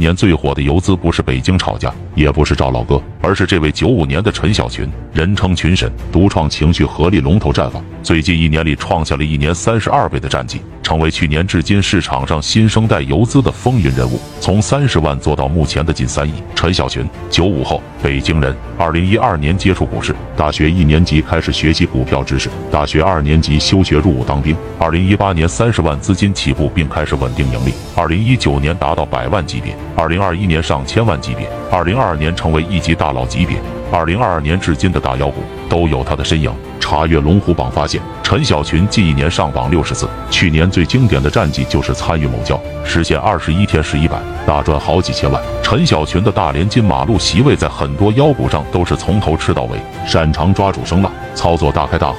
年最火的游资不是北京炒家，也不是赵老哥，而是这位九五年的陈小群，人称群神，独创情绪合力龙头战法，最近一年里创下了一年三十二倍的战绩，成为去年至今市场上新生代游资的风云人物，从三十万做到目前的近三亿。陈小群，九五后，北京人，二零一二年接触股市，大学一年级开始学习股票知识，大学二年级休学入伍当兵，二零一八年三十万资金起步并开始稳定盈利，二零一九年达到百万级别。二零二一年上千万级别，二零二二二年成为一级大佬级别，二零二二年至今的大妖股都有他的身影。查阅龙虎榜发现，陈小群近一年上榜六十次，去年最经典的战绩就是参与某交，实现二十一天十一百，大赚好几千万。陈小群的大连金马路席位在很多妖股上都是从头吃到尾，擅长抓住声浪，操作大开大合。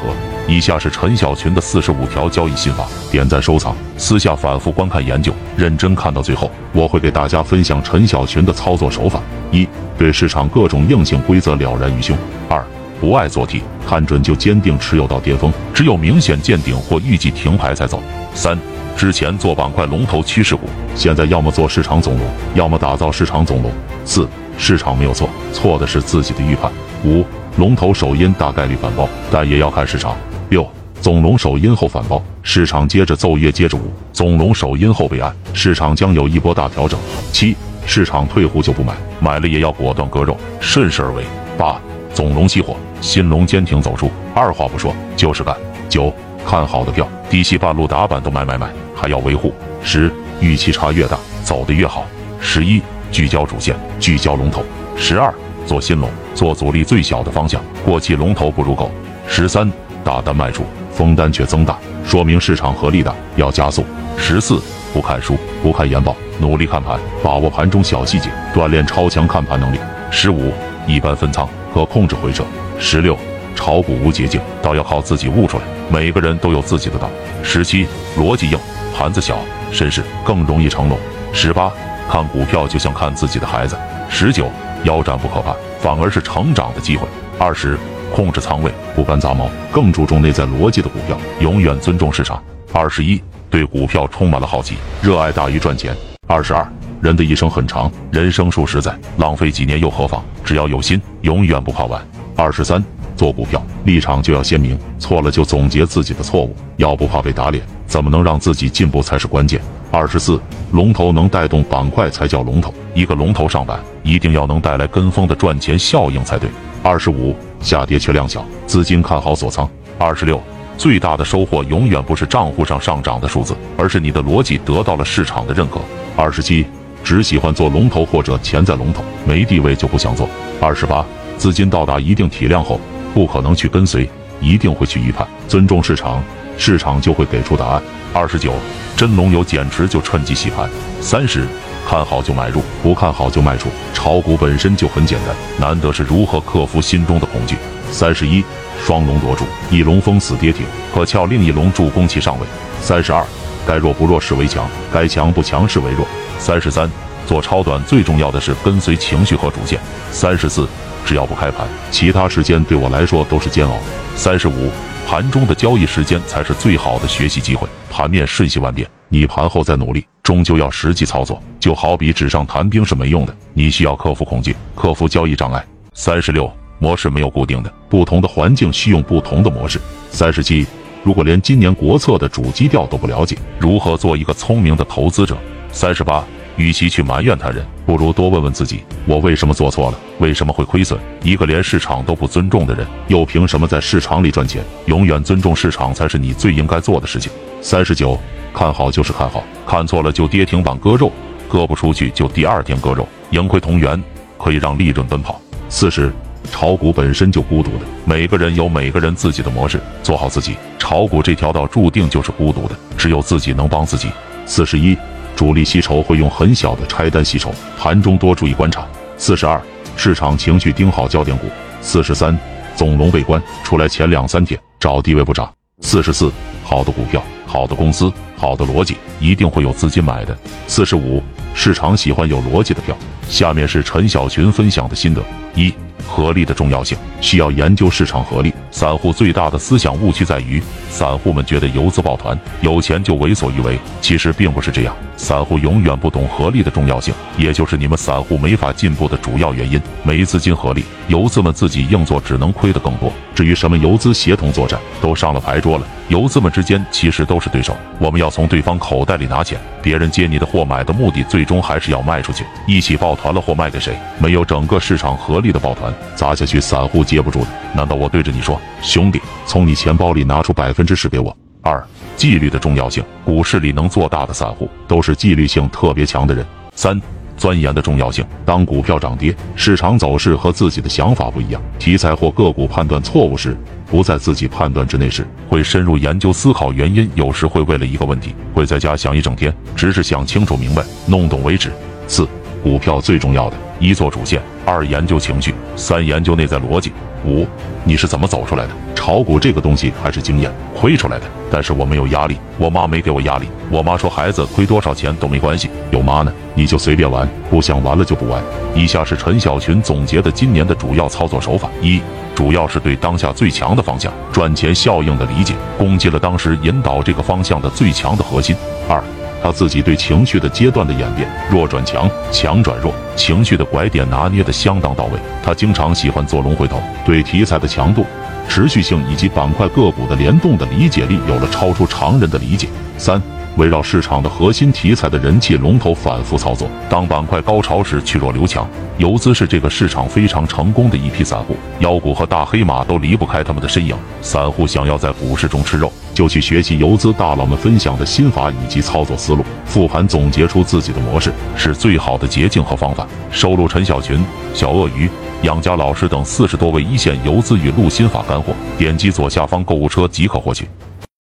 以下是陈小群的四十五条交易心法，点赞收藏，私下反复观看研究，认真看到最后，我会给大家分享陈小群的操作手法：一、对市场各种硬性规则了然于胸；二、不爱做 T，看准就坚定持有到巅峰，只有明显见顶或预计停牌才走；三、之前做板块龙头趋势股，现在要么做市场总龙，要么打造市场总龙；四、市场没有错，错的是自己的预判；五、龙头首阴大概率反包，但也要看市场。六总龙首阴后反包，市场接着奏乐接着舞，总龙首阴后备案，市场将有一波大调整。七市场退壶就不买，买了也要果断割肉，顺势而为。八总龙熄火，新龙坚挺走出，二话不说就是干。九看好的票，低吸半路打板都买买买，还要维护。十预期差越大，走得越好。十一聚焦主线，聚焦龙头。十二做新龙，做阻力最小的方向，过气龙头不入狗。十三。大单卖出，封单却增大，说明市场合力大，要加速。十四，不看书，不看研报，努力看盘，把握盘中小细节，锻炼超强看盘能力。十五，一般分仓，可控制回撤。十六，炒股无捷径，倒要靠自己悟出来。每个人都有自己的道。十七，逻辑硬，盘子小，绅士更容易成龙。十八，看股票就像看自己的孩子。十九，腰斩不可怕，反而是成长的机会。二十。控制仓位，不干杂毛，更注重内在逻辑的股票，永远尊重市场。二十一，对股票充满了好奇，热爱大于赚钱。二十二，人的一生很长，人生数十载，浪费几年又何妨？只要有心，永远不怕晚。二十三，做股票立场就要鲜明，错了就总结自己的错误，要不怕被打脸，怎么能让自己进步才是关键。二十四，龙头能带动板块才叫龙头，一个龙头上板，一定要能带来跟风的赚钱效应才对。二十五。下跌却量小，资金看好锁仓。二十六，最大的收获永远不是账户上上涨的数字，而是你的逻辑得到了市场的认可。二十七，只喜欢做龙头或者潜在龙头，没地位就不想做。二十八，资金到达一定体量后，不可能去跟随，一定会去预判，尊重市场，市场就会给出答案。二十九，真龙有减持就趁机洗盘。三十。看好就买入，不看好就卖出。炒股本身就很简单，难得是如何克服心中的恐惧。三十一，双龙夺主，一龙封死跌停，可撬另一龙助攻其上位。三十二，该弱不弱势为强，该强不强势为弱。三十三，做超短最重要的是跟随情绪和主线。三十四，只要不开盘，其他时间对我来说都是煎熬。三十五，盘中的交易时间才是最好的学习机会。盘面瞬息万变，你盘后再努力。终究要实际操作，就好比纸上谈兵是没用的，你需要克服恐惧，克服交易障碍。三十六模式没有固定的，不同的环境需用不同的模式。三十七，如果连今年国策的主基调都不了解，如何做一个聪明的投资者？三十八，与其去埋怨他人，不如多问问自己，我为什么做错了？为什么会亏损？一个连市场都不尊重的人，又凭什么在市场里赚钱？永远尊重市场才是你最应该做的事情。三十九。看好就是看好，看错了就跌停板割肉，割不出去就第二天割肉，盈亏同源，可以让利润奔跑。四十，炒股本身就孤独的，每个人有每个人自己的模式，做好自己。炒股这条道注定就是孤独的，只有自己能帮自己。四十一，主力吸筹会用很小的拆单吸筹，盘中多注意观察。四十二，市场情绪盯好焦点股。四十三，总龙被关出来前两三天找低位不涨。四十四，好的股票，好的公司。好的逻辑一定会有资金买的。四十五，市场喜欢有逻辑的票。下面是陈小群分享的心得：一、合力的重要性，需要研究市场合力。散户最大的思想误区在于，散户们觉得游资抱团有钱就为所欲为，其实并不是这样。散户永远不懂合力的重要性，也就是你们散户没法进步的主要原因。没资金合力，游资们自己硬做只能亏得更多。至于什么游资协同作战，都上了牌桌了。游资们之间其实都是对手，我们要从对方口袋里拿钱，别人接你的货买的目的，最终还是要卖出去。一起抱团了货卖给谁？没有整个市场合力的抱团，砸下去散户接不住的。难道我对着你说，兄弟，从你钱包里拿出百分之十给我？二，纪律的重要性，股市里能做大的散户都是纪律性特别强的人。三。钻研的重要性。当股票涨跌、市场走势和自己的想法不一样，题材或个股判断错误时，不在自己判断之内时，会深入研究思考原因。有时会为了一个问题，会在家想一整天，直至想清楚明白、弄懂为止。四、股票最重要的一做主线，二研究情绪，三研究内在逻辑。五，你是怎么走出来的？炒股这个东西还是经验亏出来的。但是我没有压力，我妈没给我压力。我妈说孩子亏多少钱都没关系，有妈呢，你就随便玩，不想玩了就不玩。以下是陈小群总结的今年的主要操作手法：一，主要是对当下最强的方向赚钱效应的理解，攻击了当时引导这个方向的最强的核心。二。他自己对情绪的阶段的演变，弱转强，强转弱，情绪的拐点拿捏的相当到位。他经常喜欢做龙回头，对题材的强度、持续性以及板块个股的联动的理解力有了超出常人的理解。三。围绕市场的核心题材的人气龙头反复操作，当板块高潮时去弱留强。游资是这个市场非常成功的一批散户，妖股和大黑马都离不开他们的身影。散户想要在股市中吃肉，就去学习游资大佬们分享的心法以及操作思路，复盘总结出自己的模式，是最好的捷径和方法。收录陈小群、小鳄鱼、养家老师等四十多位一线游资语录心法干货，点击左下方购物车即可获取。